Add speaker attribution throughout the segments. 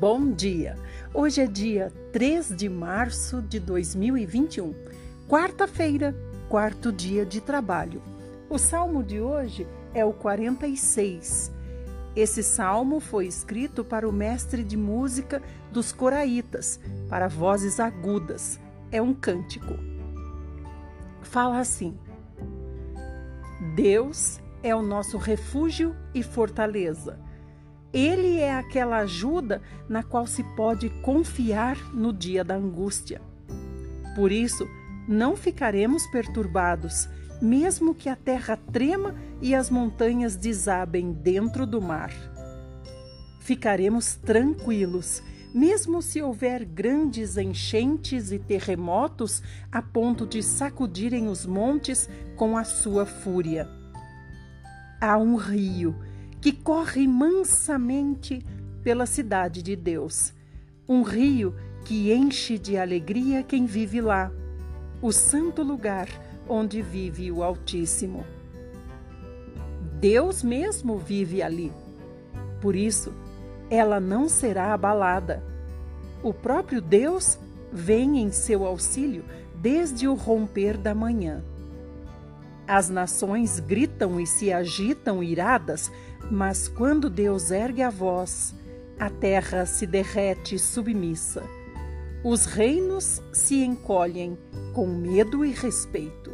Speaker 1: Bom dia! Hoje é dia 3 de março de 2021, quarta-feira, quarto dia de trabalho. O salmo de hoje é o 46. Esse salmo foi escrito para o mestre de música dos coraitas, para vozes agudas. É um cântico. Fala assim: Deus é o nosso refúgio e fortaleza ele é aquela ajuda na qual se pode confiar no dia da angústia. Por isso, não ficaremos perturbados, mesmo que a terra trema e as montanhas desabem dentro do mar. Ficaremos tranquilos, mesmo se houver grandes enchentes e terremotos a ponto de sacudirem os montes com a sua fúria. Há um rio que corre mansamente pela cidade de Deus. Um rio que enche de alegria quem vive lá, o santo lugar onde vive o Altíssimo. Deus mesmo vive ali. Por isso, ela não será abalada. O próprio Deus vem em seu auxílio desde o romper da manhã. As nações gritam e se agitam iradas, mas quando Deus ergue a voz, a terra se derrete submissa. Os reinos se encolhem com medo e respeito.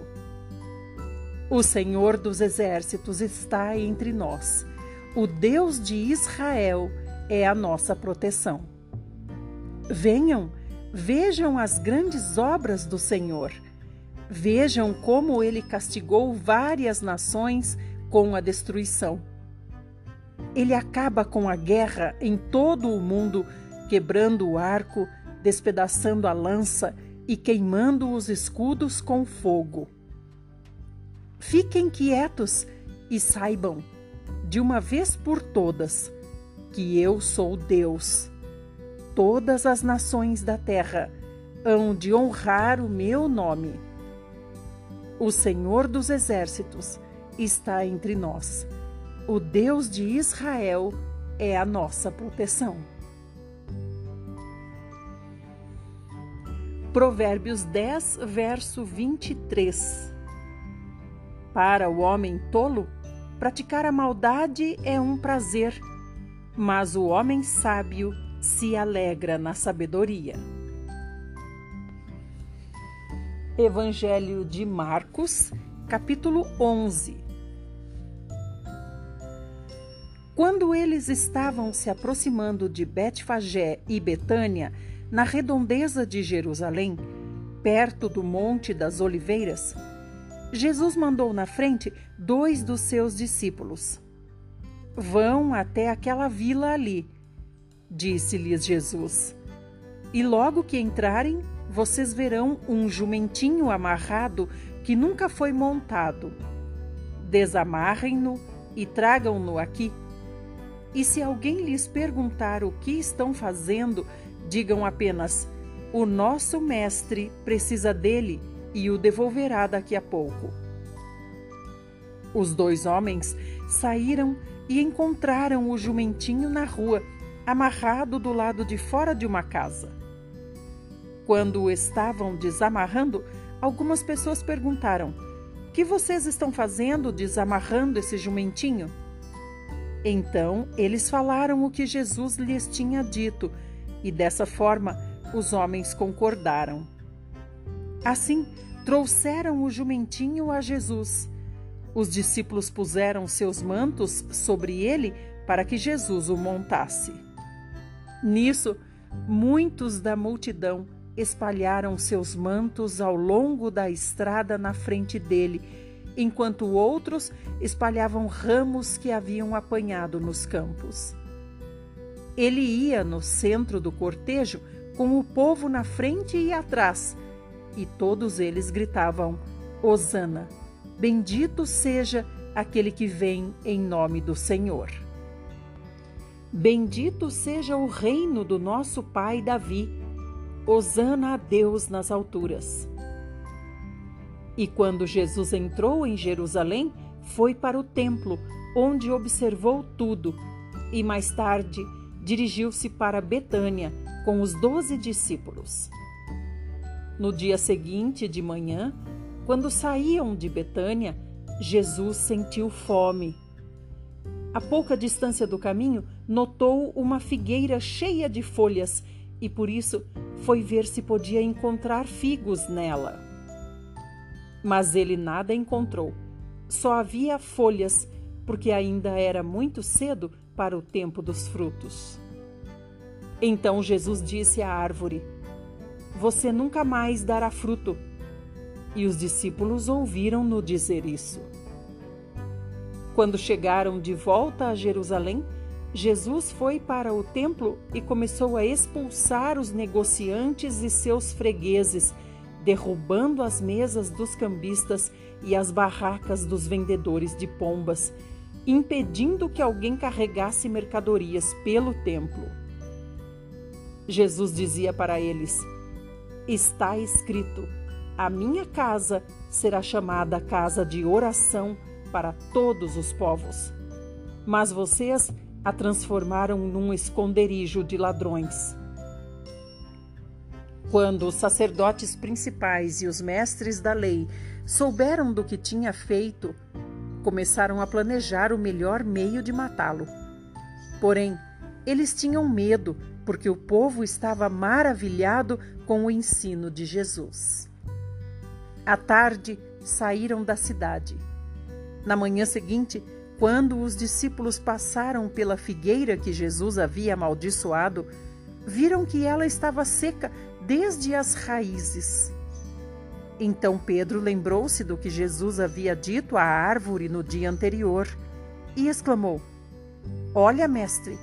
Speaker 1: O Senhor dos exércitos está entre nós. O Deus de Israel é a nossa proteção. Venham, vejam as grandes obras do Senhor Vejam como ele castigou várias nações com a destruição. Ele acaba com a guerra em todo o mundo, quebrando o arco, despedaçando a lança e queimando os escudos com fogo. Fiquem quietos e saibam, de uma vez por todas, que eu sou Deus. Todas as nações da terra hão de honrar o meu nome. O Senhor dos Exércitos está entre nós. O Deus de Israel é a nossa proteção. Provérbios 10, verso 23. Para o homem tolo, praticar a maldade é um prazer, mas o homem sábio se alegra na sabedoria. Evangelho de Marcos, capítulo 11. Quando eles estavam se aproximando de Betfagé e Betânia, na redondeza de Jerusalém, perto do Monte das Oliveiras, Jesus mandou na frente dois dos seus discípulos. Vão até aquela vila ali, disse-lhes Jesus. E logo que entrarem, vocês verão um jumentinho amarrado que nunca foi montado. Desamarrem-no e tragam-no aqui. E se alguém lhes perguntar o que estão fazendo, digam apenas: O nosso mestre precisa dele e o devolverá daqui a pouco. Os dois homens saíram e encontraram o jumentinho na rua, amarrado do lado de fora de uma casa. Quando o estavam desamarrando, algumas pessoas perguntaram: que vocês estão fazendo desamarrando esse jumentinho? Então eles falaram o que Jesus lhes tinha dito, e dessa forma os homens concordaram. Assim, trouxeram o jumentinho a Jesus. Os discípulos puseram seus mantos sobre ele para que Jesus o montasse. Nisso, muitos da multidão espalharam seus mantos ao longo da estrada na frente dele, enquanto outros espalhavam ramos que haviam apanhado nos campos. Ele ia no centro do cortejo, com o povo na frente e atrás, e todos eles gritavam: Hosana! Bendito seja aquele que vem em nome do Senhor. Bendito seja o reino do nosso pai Davi Hosana a Deus nas alturas. E quando Jesus entrou em Jerusalém, foi para o templo, onde observou tudo, e mais tarde dirigiu-se para Betânia com os doze discípulos. No dia seguinte de manhã, quando saíam de Betânia, Jesus sentiu fome. A pouca distância do caminho, notou uma figueira cheia de folhas e por isso foi ver se podia encontrar figos nela. Mas ele nada encontrou. Só havia folhas, porque ainda era muito cedo para o tempo dos frutos. Então Jesus disse à árvore: Você nunca mais dará fruto. E os discípulos ouviram-no dizer isso. Quando chegaram de volta a Jerusalém, Jesus foi para o templo e começou a expulsar os negociantes e seus fregueses, derrubando as mesas dos cambistas e as barracas dos vendedores de pombas, impedindo que alguém carregasse mercadorias pelo templo. Jesus dizia para eles: Está escrito: A minha casa será chamada casa de oração para todos os povos. Mas vocês a transformaram num esconderijo de ladrões. Quando os sacerdotes principais e os mestres da lei souberam do que tinha feito, começaram a planejar o melhor meio de matá-lo. Porém, eles tinham medo, porque o povo estava maravilhado com o ensino de Jesus. À tarde, saíram da cidade. Na manhã seguinte, quando os discípulos passaram pela figueira que Jesus havia amaldiçoado, viram que ela estava seca desde as raízes. Então Pedro lembrou-se do que Jesus havia dito à árvore no dia anterior e exclamou: Olha, mestre,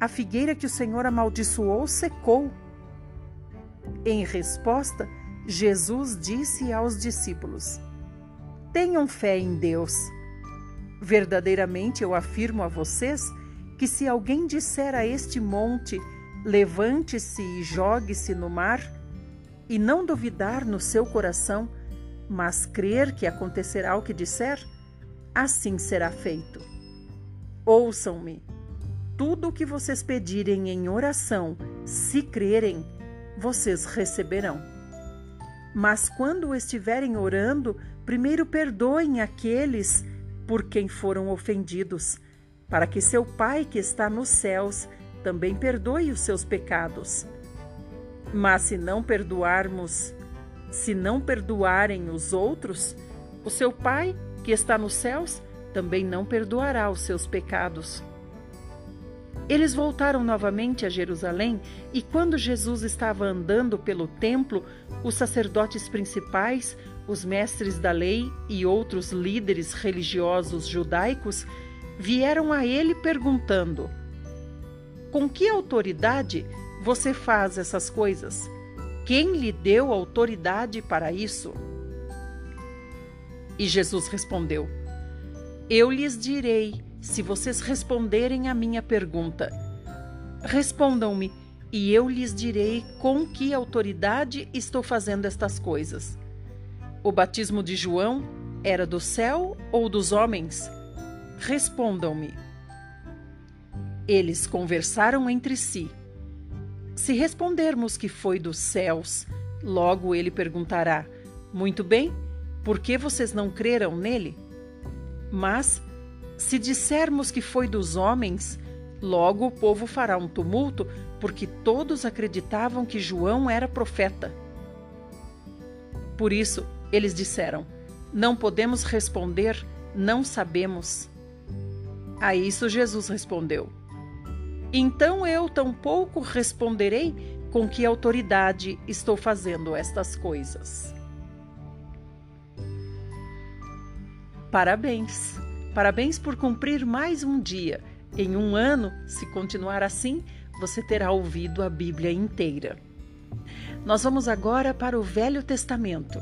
Speaker 1: a figueira que o Senhor amaldiçoou secou. Em resposta, Jesus disse aos discípulos: Tenham fé em Deus. Verdadeiramente eu afirmo a vocês que se alguém disser a este monte: levante-se e jogue-se no mar, e não duvidar no seu coração, mas crer que acontecerá o que disser, assim será feito. Ouçam-me. Tudo o que vocês pedirem em oração, se crerem, vocês receberão. Mas quando estiverem orando, primeiro perdoem aqueles por quem foram ofendidos, para que seu Pai que está nos céus também perdoe os seus pecados. Mas se não perdoarmos, se não perdoarem os outros, o seu Pai que está nos céus também não perdoará os seus pecados. Eles voltaram novamente a Jerusalém e, quando Jesus estava andando pelo templo, os sacerdotes principais, os mestres da lei e outros líderes religiosos judaicos vieram a ele perguntando: Com que autoridade você faz essas coisas? Quem lhe deu autoridade para isso? E Jesus respondeu: Eu lhes direi, se vocês responderem à minha pergunta. Respondam-me, e eu lhes direi com que autoridade estou fazendo estas coisas. O batismo de João era do céu ou dos homens? Respondam-me. Eles conversaram entre si. Se respondermos que foi dos céus, logo ele perguntará: Muito bem, por que vocês não creram nele? Mas, se dissermos que foi dos homens, logo o povo fará um tumulto, porque todos acreditavam que João era profeta. Por isso, eles disseram: Não podemos responder, não sabemos. A isso Jesus respondeu: Então eu tampouco responderei com que autoridade estou fazendo estas coisas. Parabéns! Parabéns por cumprir mais um dia. Em um ano, se continuar assim, você terá ouvido a Bíblia inteira. Nós vamos agora para o Velho Testamento.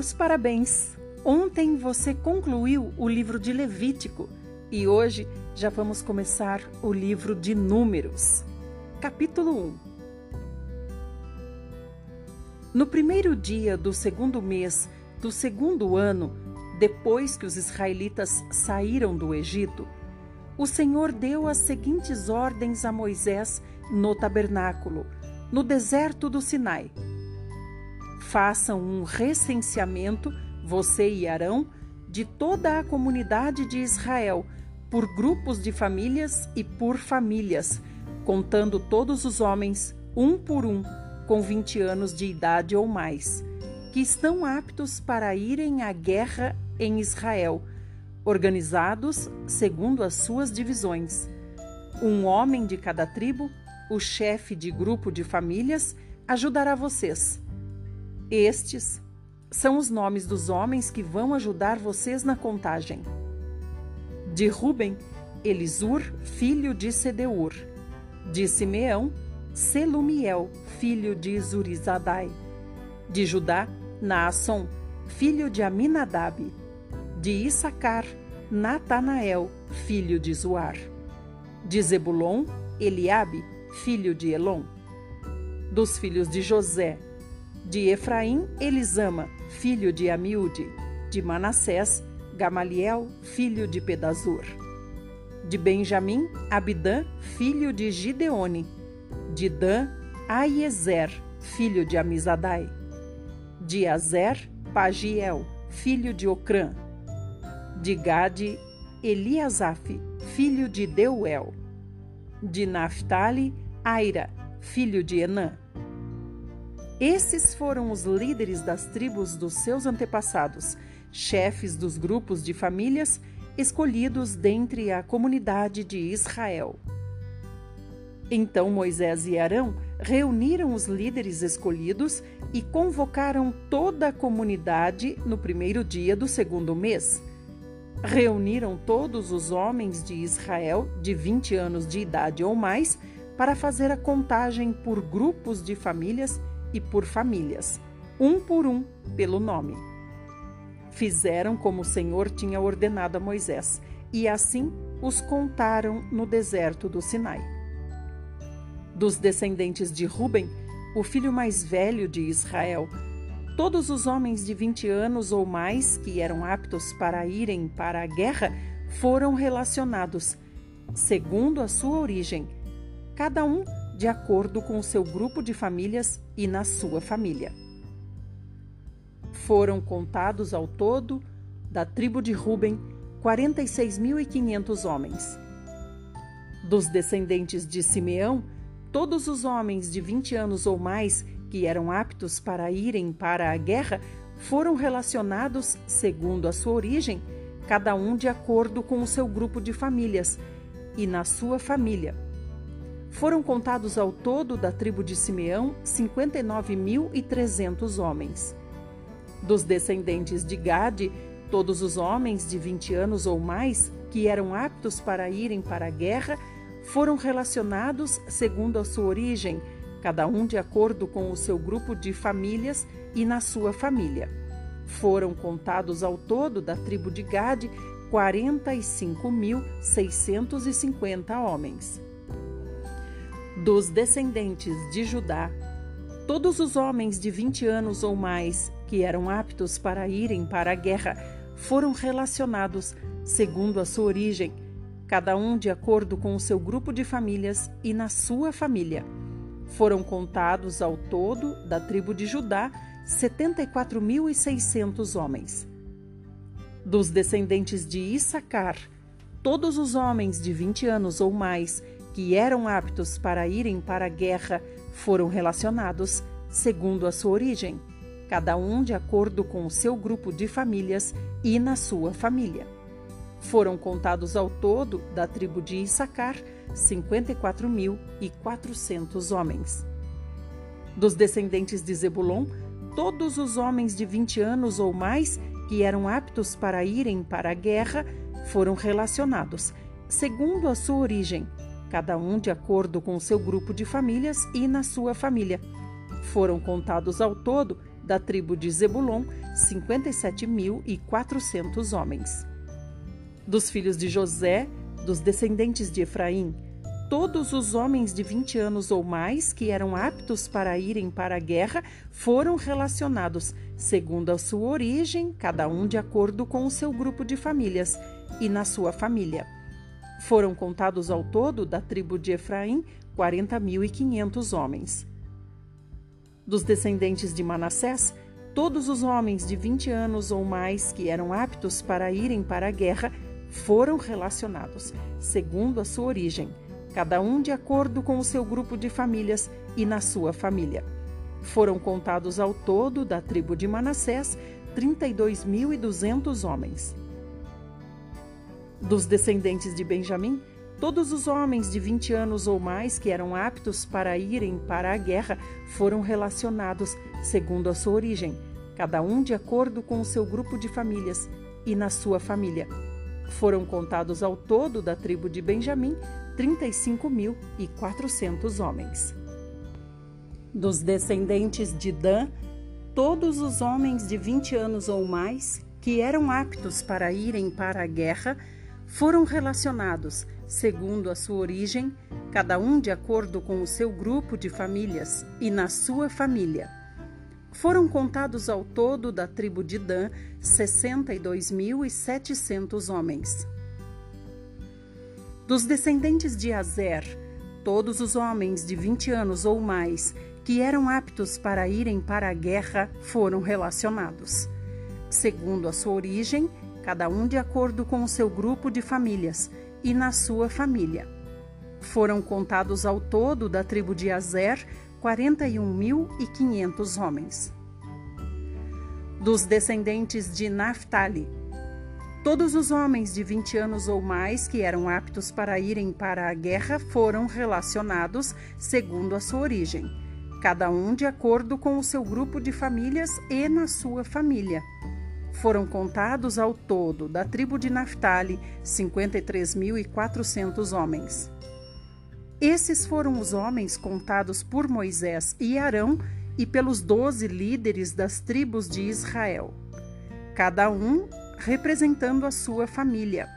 Speaker 1: Meus parabéns! Ontem você concluiu o livro de Levítico e hoje já vamos começar o livro de Números, capítulo 1. No primeiro dia do segundo mês do segundo ano, depois que os israelitas saíram do Egito, o Senhor deu as seguintes ordens a Moisés no tabernáculo, no deserto do Sinai. Façam um recenseamento você e Arão, de toda a comunidade de Israel, por grupos de famílias e por famílias, contando todos os homens, um por um, com 20 anos de idade ou mais, que estão aptos para irem à guerra em Israel, organizados segundo as suas divisões. Um homem de cada tribo, o chefe de grupo de famílias, ajudará vocês. Estes são os nomes dos homens que vão ajudar vocês na contagem. De Ruben, Elisur, filho de Sedeur. De Simeão, Selumiel, filho de Zurizadai. De Judá, Naasson, filho de Aminadab. De Issacar, Natanael, filho de Zuar. De Zebulon, Eliabe, filho de Elon. Dos filhos de José, de Efraim, Elisama, filho de Amiúde. De Manassés, Gamaliel, filho de Pedazur. De Benjamim, Abidã, filho de Gideone. De Dan, Aiezer, filho de Amizadai. De Azer, Pagiel, filho de Ocrã. De Gade, Eliasaf, filho de Deuel. De Naphtali, Aira, filho de Enã. Esses foram os líderes das tribos dos seus antepassados, chefes dos grupos de famílias escolhidos dentre a comunidade de Israel. Então Moisés e Arão reuniram os líderes escolhidos e convocaram toda a comunidade no primeiro dia do segundo mês. Reuniram todos os homens de Israel de 20 anos de idade ou mais para fazer a contagem por grupos de famílias e por famílias, um por um, pelo nome. Fizeram como o Senhor tinha ordenado a Moisés, e assim os contaram no deserto do Sinai. Dos descendentes de Ruben, o filho mais velho de Israel, todos os homens de 20 anos ou mais que eram aptos para irem para a guerra foram relacionados, segundo a sua origem, cada um de acordo com o seu grupo de famílias e na sua família. Foram contados ao todo, da tribo de Ruben, 46.500 homens. Dos descendentes de Simeão, todos os homens de 20 anos ou mais que eram aptos para irem para a guerra foram relacionados segundo a sua origem, cada um de acordo com o seu grupo de famílias e na sua família foram contados ao todo da tribo de Simeão 59.300 homens. Dos descendentes de Gade, todos os homens de 20 anos ou mais que eram aptos para irem para a guerra foram relacionados segundo a sua origem, cada um de acordo com o seu grupo de famílias e na sua família. Foram contados ao todo da tribo de Gade 45.650 homens dos descendentes de Judá, todos os homens de 20 anos ou mais que eram aptos para irem para a guerra foram relacionados segundo a sua origem, cada um de acordo com o seu grupo de famílias e na sua família. Foram contados ao todo da tribo de Judá 74.600 homens. Dos descendentes de Issacar, todos os homens de 20 anos ou mais que eram aptos para irem para a guerra foram relacionados segundo a sua origem, cada um de acordo com o seu grupo de famílias e na sua família. Foram contados ao todo da tribo de Issacar 54.400 homens. Dos descendentes de Zebulon, todos os homens de 20 anos ou mais que eram aptos para irem para a guerra foram relacionados, segundo a sua origem, cada um de acordo com seu grupo de famílias e na sua família. Foram contados ao todo Da tribo de Zebulon, 57.400 homens. Dos filhos de José, dos descendentes de Efraim, todos os homens de 20 anos ou mais que eram aptos para irem para a guerra foram relacionados, segundo a sua origem, cada um de acordo com o seu grupo de famílias e na sua família. Foram contados ao todo, da tribo de Efraim, 40.500 homens. Dos descendentes de Manassés, todos os homens de 20 anos ou mais que eram aptos para irem para a guerra foram relacionados, segundo a sua origem, cada um de acordo com o seu grupo de famílias e na sua família. Foram contados ao todo, da tribo de Manassés, 32.200 homens. Dos descendentes de Benjamim, todos os homens de 20 anos ou mais que eram aptos para irem para a guerra foram relacionados segundo a sua origem, cada um de acordo com o seu grupo de famílias e na sua família. Foram contados ao todo da tribo de Benjamim 35.400 homens. Dos descendentes de Dan, todos os homens de 20 anos ou mais que eram aptos para irem para a guerra foram relacionados, segundo a sua origem, cada um de acordo com o seu grupo de famílias e na sua família. Foram contados ao todo da tribo de Dan 62.700 homens. Dos descendentes de Azer, todos os homens de 20 anos ou mais que eram aptos para irem para a guerra foram relacionados. Segundo a sua origem, cada um de acordo com o seu grupo de famílias e na sua família. Foram contados ao todo da tribo de Azer 41.500 homens. Dos descendentes de Naphtali, todos os homens de 20 anos ou mais que eram aptos para irem para a guerra foram relacionados segundo a sua origem, cada um de acordo com o seu grupo de famílias e na sua família foram contados ao todo, da tribo de Naphtali, 53.400 homens. Esses foram os homens contados por Moisés e Arão e pelos doze líderes das tribos de Israel, cada um representando a sua família.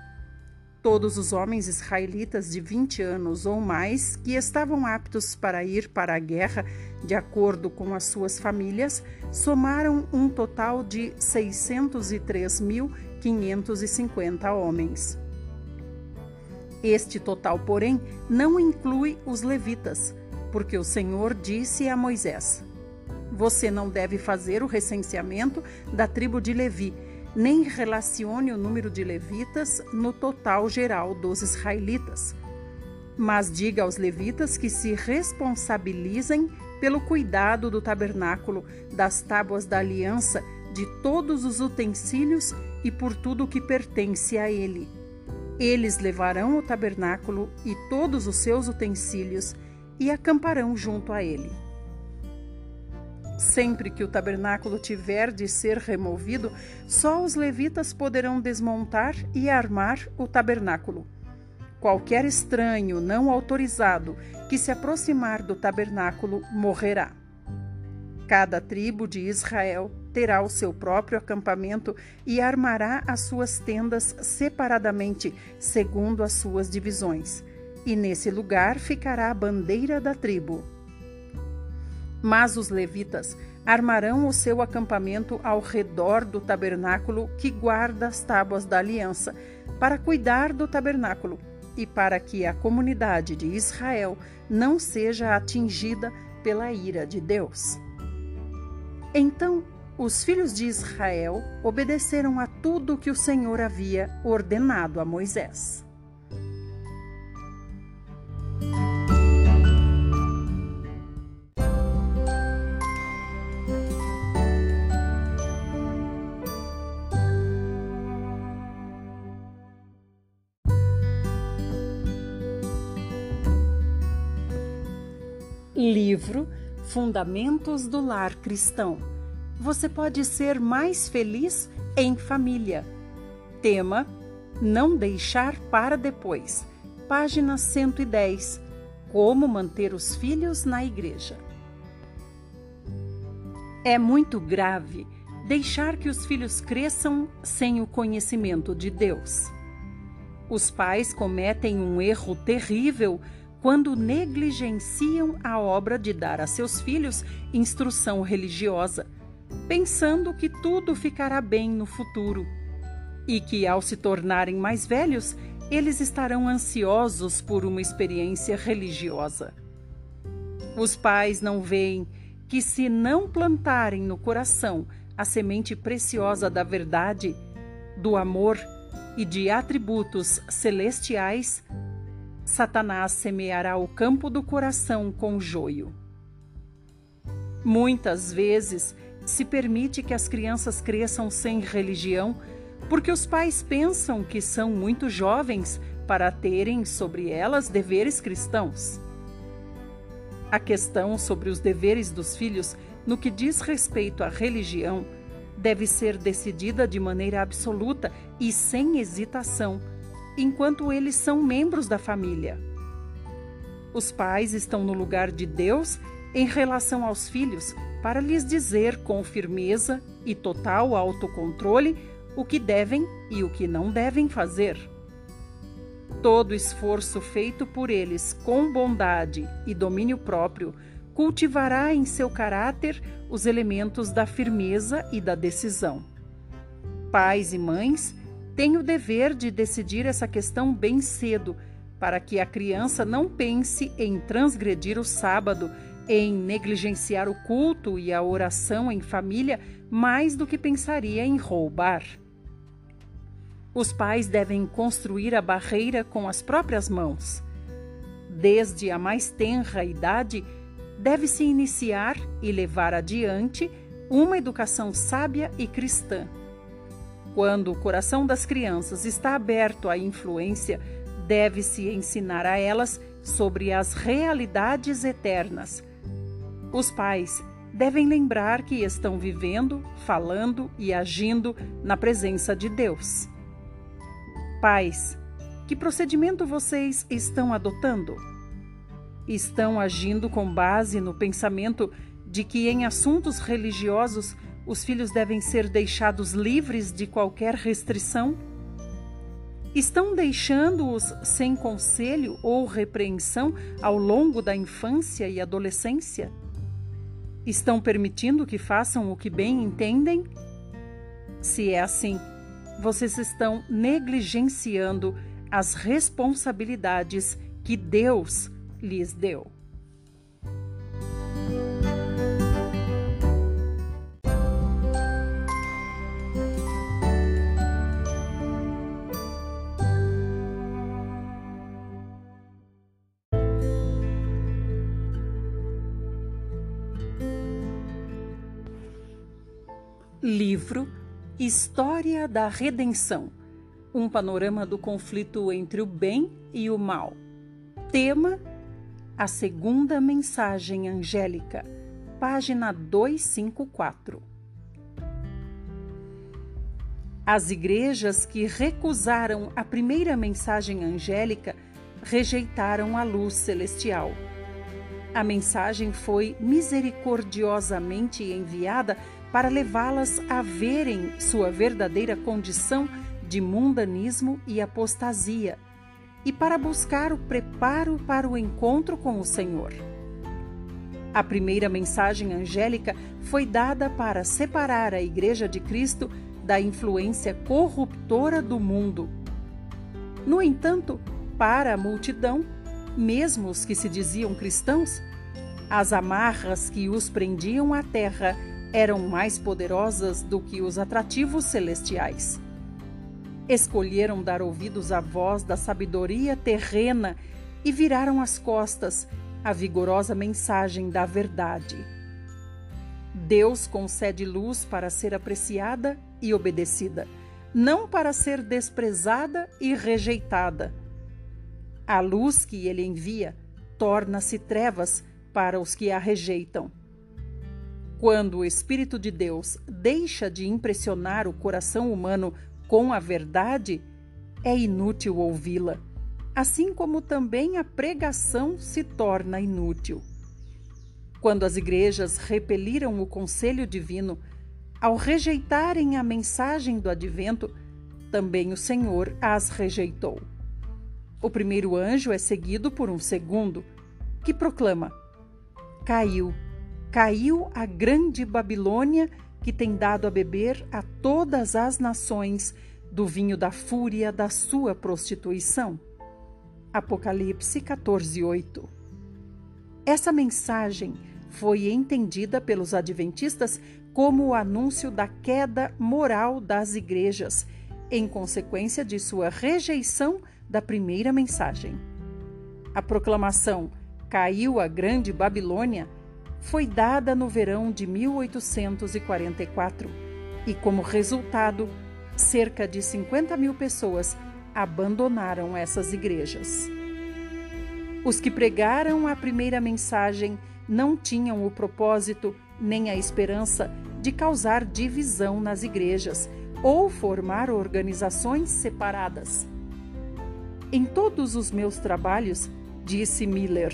Speaker 1: Todos os homens israelitas de 20 anos ou mais que estavam aptos para ir para a guerra, de acordo com as suas famílias, somaram um total de 603.550 homens. Este total, porém, não inclui os levitas, porque o Senhor disse a Moisés: Você não deve fazer o recenseamento da tribo de Levi nem relacione o número de levitas no total geral dos israelitas. Mas diga aos levitas que se responsabilizem pelo cuidado do tabernáculo, das tábuas da aliança, de todos os utensílios e por tudo o que pertence a ele. Eles levarão o tabernáculo e todos os seus utensílios e acamparão junto a ele. Sempre que o tabernáculo tiver de ser removido, só os levitas poderão desmontar e armar o tabernáculo. Qualquer estranho não autorizado que se aproximar do tabernáculo morrerá. Cada tribo de Israel terá o seu próprio acampamento e armará as suas tendas separadamente, segundo as suas divisões. E nesse lugar ficará a bandeira da tribo. Mas os levitas armarão o seu acampamento ao redor do tabernáculo que guarda as tábuas da aliança, para cuidar do tabernáculo e para que a comunidade de Israel não seja atingida pela ira de Deus. Então os filhos de Israel obedeceram a tudo que o Senhor havia ordenado a Moisés. Livro Fundamentos do Lar Cristão. Você pode ser mais feliz em família. Tema: Não deixar para depois. Página 110. Como manter os filhos na igreja. É muito grave deixar que os filhos cresçam sem o conhecimento de Deus. Os pais cometem um erro terrível quando negligenciam a obra de dar a seus filhos instrução religiosa, pensando que tudo ficará bem no futuro e que, ao se tornarem mais velhos, eles estarão ansiosos por uma experiência religiosa. Os pais não veem que, se não plantarem no coração a semente preciosa da verdade, do amor e de atributos celestiais, Satanás semeará o campo do coração com joio. Muitas vezes se permite que as crianças cresçam sem religião porque os pais pensam que são muito jovens para terem sobre elas deveres cristãos. A questão sobre os deveres dos filhos no que diz respeito à religião deve ser decidida de maneira absoluta e sem hesitação, enquanto eles são membros da família. Os pais estão no lugar de Deus em relação aos filhos para lhes dizer com firmeza e total autocontrole o que devem e o que não devem fazer. Todo esforço feito por eles com bondade e domínio próprio cultivará em seu caráter os elementos da firmeza e da decisão. Pais e mães têm o dever de decidir essa questão bem cedo, para que a criança não pense em transgredir o sábado, em negligenciar o culto e a oração em família mais do que pensaria em roubar. Os pais devem construir a barreira com as próprias mãos. Desde a mais tenra idade, deve-se iniciar e levar adiante uma educação sábia e cristã. Quando o coração das crianças está aberto à influência, deve-se ensinar a elas sobre as realidades eternas. Os pais devem lembrar que estão vivendo, falando e agindo na presença de Deus. Pais, que procedimento vocês estão adotando? Estão agindo com base no pensamento de que em assuntos religiosos os filhos devem ser deixados livres de qualquer restrição? Estão deixando-os sem conselho ou repreensão ao longo da infância e adolescência? Estão permitindo que façam o que bem entendem? Se é assim, vocês estão negligenciando as responsabilidades que Deus lhes deu. Livro História da Redenção um panorama do conflito entre o bem e o mal. Tema: A segunda mensagem angélica, página 254. As igrejas que recusaram a primeira mensagem angélica rejeitaram a luz celestial. A mensagem foi misericordiosamente enviada para levá-las a verem sua verdadeira condição de mundanismo e apostasia e para buscar o preparo para o encontro com o Senhor. A primeira mensagem angélica foi dada para separar a Igreja de Cristo da influência corruptora do mundo. No entanto, para a multidão, mesmo os que se diziam cristãos, as amarras que os prendiam à terra eram mais poderosas do que os atrativos celestiais. Escolheram dar ouvidos à voz da sabedoria terrena e viraram as costas à vigorosa mensagem da verdade. Deus concede luz para ser apreciada e obedecida, não para ser desprezada e rejeitada. A luz que ele envia torna-se trevas para os que a rejeitam. Quando o Espírito de Deus deixa de impressionar o coração humano com a verdade, é inútil ouvi-la, assim como também a pregação se torna inútil. Quando as igrejas repeliram o conselho divino, ao rejeitarem a mensagem do advento, também o Senhor as rejeitou. O primeiro anjo é seguido por um segundo, que proclama: Caiu, caiu a grande Babilônia que tem dado a beber a todas as nações do vinho da fúria da sua prostituição. Apocalipse 14, 8. Essa mensagem foi entendida pelos adventistas como o anúncio da queda moral das igrejas, em consequência de sua rejeição da primeira mensagem. A proclamação Caiu a Grande Babilônia foi dada no verão de 1844 e, como resultado, cerca de 50 mil pessoas abandonaram essas igrejas. Os que pregaram a primeira mensagem não tinham o propósito nem a esperança de causar divisão nas igrejas ou formar organizações separadas. Em todos os meus trabalhos, disse Miller,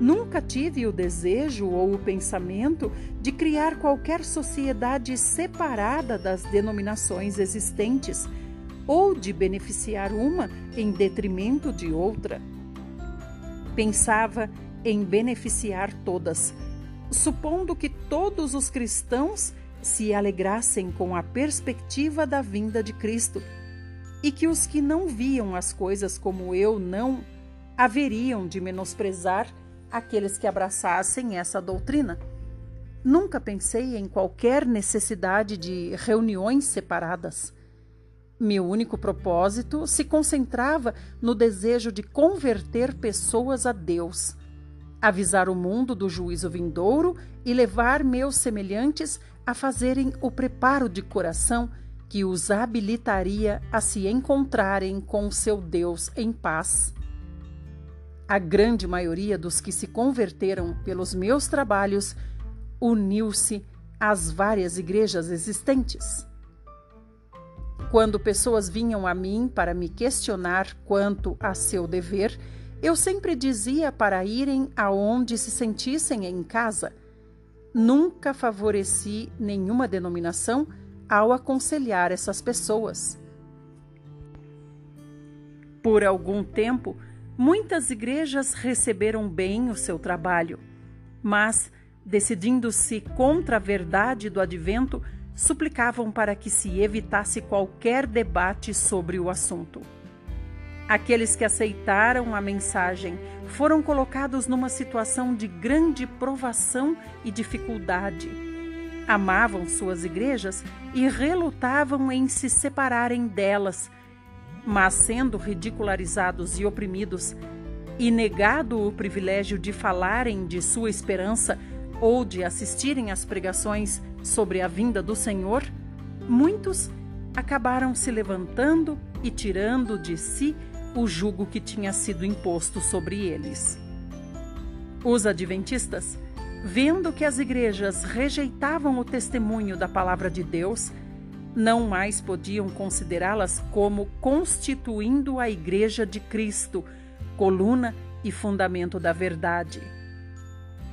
Speaker 1: nunca tive o desejo ou o pensamento de criar qualquer sociedade separada das denominações existentes ou de beneficiar uma em detrimento de outra. Pensava em beneficiar todas, supondo que todos os cristãos se alegrassem com a perspectiva da vinda de Cristo e que os que não viam as coisas como eu não haveriam de menosprezar aqueles que abraçassem essa doutrina. Nunca pensei em qualquer necessidade de reuniões separadas. Meu único propósito se concentrava no desejo de converter pessoas a Deus avisar o mundo do juízo vindouro e levar meus semelhantes a fazerem o preparo de coração que os habilitaria a se encontrarem com seu Deus em paz. A grande maioria dos que se converteram pelos meus trabalhos uniu-se às várias igrejas existentes. Quando pessoas vinham a mim para me questionar quanto a seu dever, eu sempre dizia para irem aonde se sentissem em casa. Nunca favoreci nenhuma denominação ao aconselhar essas pessoas. Por algum tempo, muitas igrejas receberam bem o seu trabalho, mas, decidindo-se contra a verdade do advento, suplicavam para que se evitasse qualquer debate sobre o assunto. Aqueles que aceitaram a mensagem foram colocados numa situação de grande provação e dificuldade. Amavam suas igrejas e relutavam em se separarem delas, mas sendo ridicularizados e oprimidos, e negado o privilégio de falarem de sua esperança ou de assistirem às pregações sobre a vinda do Senhor, muitos acabaram se levantando e tirando de si o jugo que tinha sido imposto sobre eles. Os adventistas, vendo que as igrejas rejeitavam o testemunho da palavra de Deus, não mais podiam considerá-las como constituindo a Igreja de Cristo, coluna e fundamento da verdade.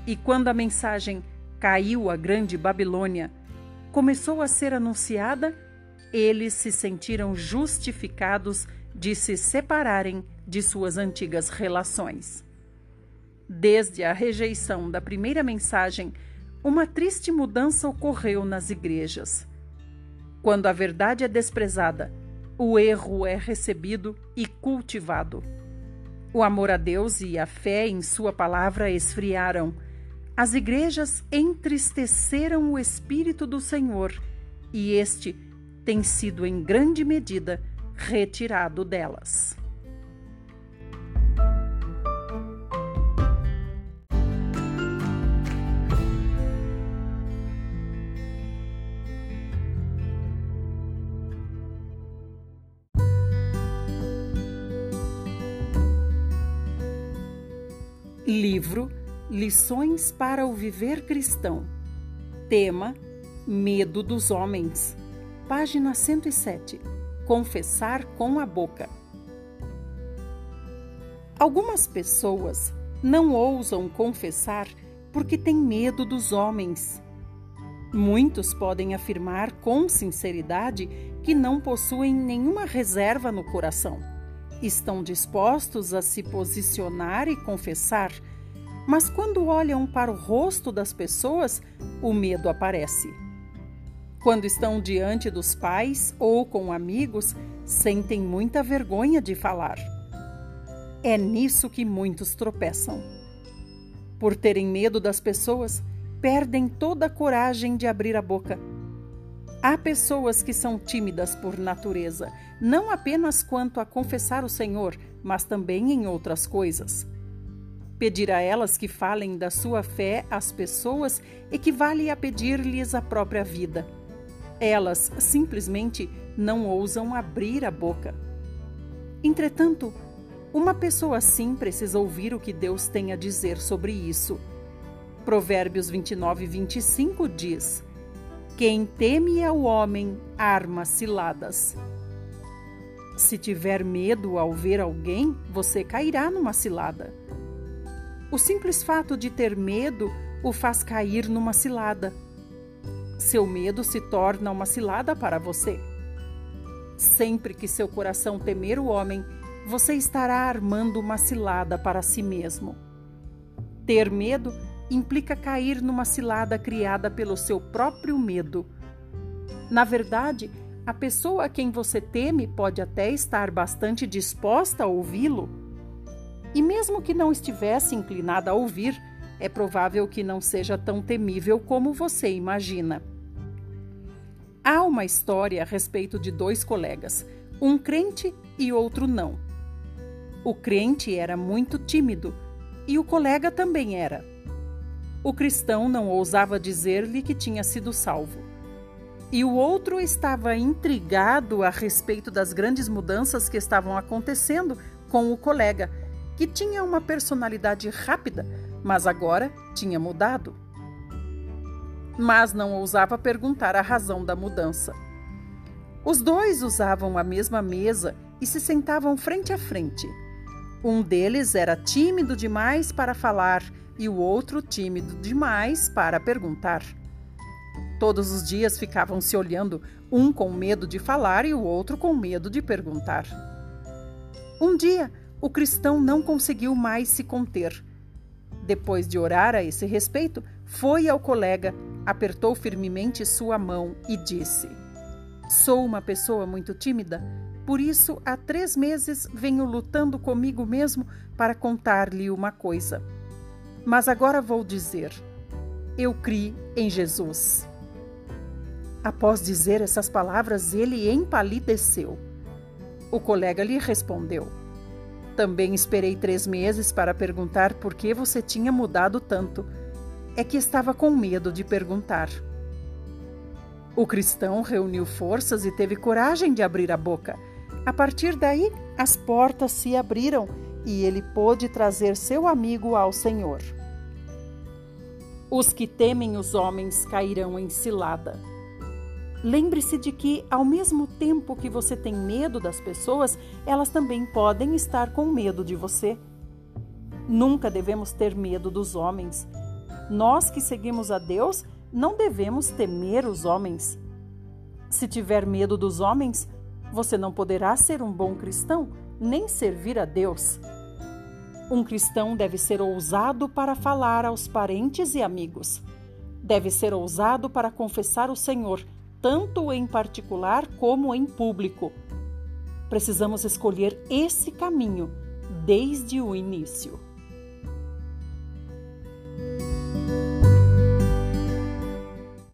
Speaker 1: E quando a mensagem caiu a grande Babilônia, começou a ser anunciada, eles se sentiram justificados de se separarem de suas antigas relações. Desde a rejeição da primeira mensagem, uma triste mudança ocorreu nas igrejas. Quando a verdade é desprezada, o erro é recebido e cultivado. O amor a Deus e a fé em Sua palavra esfriaram. As igrejas entristeceram o Espírito do Senhor e este tem sido, em grande medida, retirado delas. Livro Lições para o Viver Cristão. Tema: Medo dos Homens. Página 107 confessar com a boca. Algumas pessoas não ousam confessar porque tem medo dos homens. Muitos podem afirmar com sinceridade que não possuem nenhuma reserva no coração. Estão dispostos a se posicionar e confessar, mas quando olham para o rosto das pessoas, o medo aparece. Quando estão diante dos pais ou com amigos, sentem muita vergonha de falar. É nisso que muitos tropeçam. Por terem medo das pessoas, perdem toda a coragem de abrir a boca. Há pessoas que são tímidas por natureza, não apenas quanto a confessar o Senhor, mas também em outras coisas. Pedir a elas que falem da sua fé às pessoas equivale a pedir-lhes a própria vida. Elas simplesmente não ousam abrir a boca. Entretanto, uma pessoa assim precisa ouvir o que Deus tem a dizer sobre isso. Provérbios 29, 25 diz: Quem teme ao homem arma ciladas. Se tiver medo ao ver alguém, você cairá numa cilada. O simples fato de ter medo o faz cair numa cilada. Seu medo se torna uma cilada para você. Sempre que seu coração temer o homem, você estará armando uma cilada para si mesmo. Ter medo implica cair numa cilada criada pelo seu próprio medo. Na verdade, a pessoa a quem você teme pode até estar bastante disposta a ouvi-lo. E mesmo que não estivesse inclinada a ouvir, é provável que não seja tão temível como você imagina. Há uma história a respeito de dois colegas, um crente e outro não. O crente era muito tímido e o colega também era. O cristão não ousava dizer-lhe que tinha sido salvo. E o outro estava intrigado a respeito das grandes mudanças que estavam acontecendo com o colega, que tinha uma personalidade rápida, mas agora tinha mudado. Mas não ousava perguntar a razão da mudança. Os dois usavam a mesma mesa e se sentavam frente a frente. Um deles era tímido demais para falar e o outro tímido demais para perguntar. Todos os dias ficavam se olhando, um com medo de falar e o outro com medo de perguntar. Um dia, o cristão não conseguiu mais se conter. Depois de orar a esse respeito, foi ao colega, apertou firmemente sua mão e disse: Sou uma pessoa muito tímida, por isso há três meses venho lutando comigo mesmo para contar-lhe uma coisa. Mas agora vou dizer: eu criei em Jesus. Após dizer essas palavras, ele empalideceu. O colega lhe respondeu: Também esperei três meses para perguntar por que você tinha mudado tanto. É que estava com medo de perguntar. O cristão reuniu forças e teve coragem de abrir a boca. A partir daí, as portas se abriram e ele pôde trazer seu amigo ao Senhor. Os que temem os homens cairão em cilada. Lembre-se de que, ao mesmo tempo que você tem medo das pessoas, elas também podem estar com medo de você. Nunca devemos ter medo dos homens. Nós que seguimos a Deus não devemos temer os homens. Se tiver medo dos homens, você não poderá ser um bom cristão, nem servir a Deus. Um cristão deve ser ousado para falar aos parentes e amigos. Deve ser ousado para confessar o Senhor, tanto em particular como em público. Precisamos escolher esse caminho desde o início.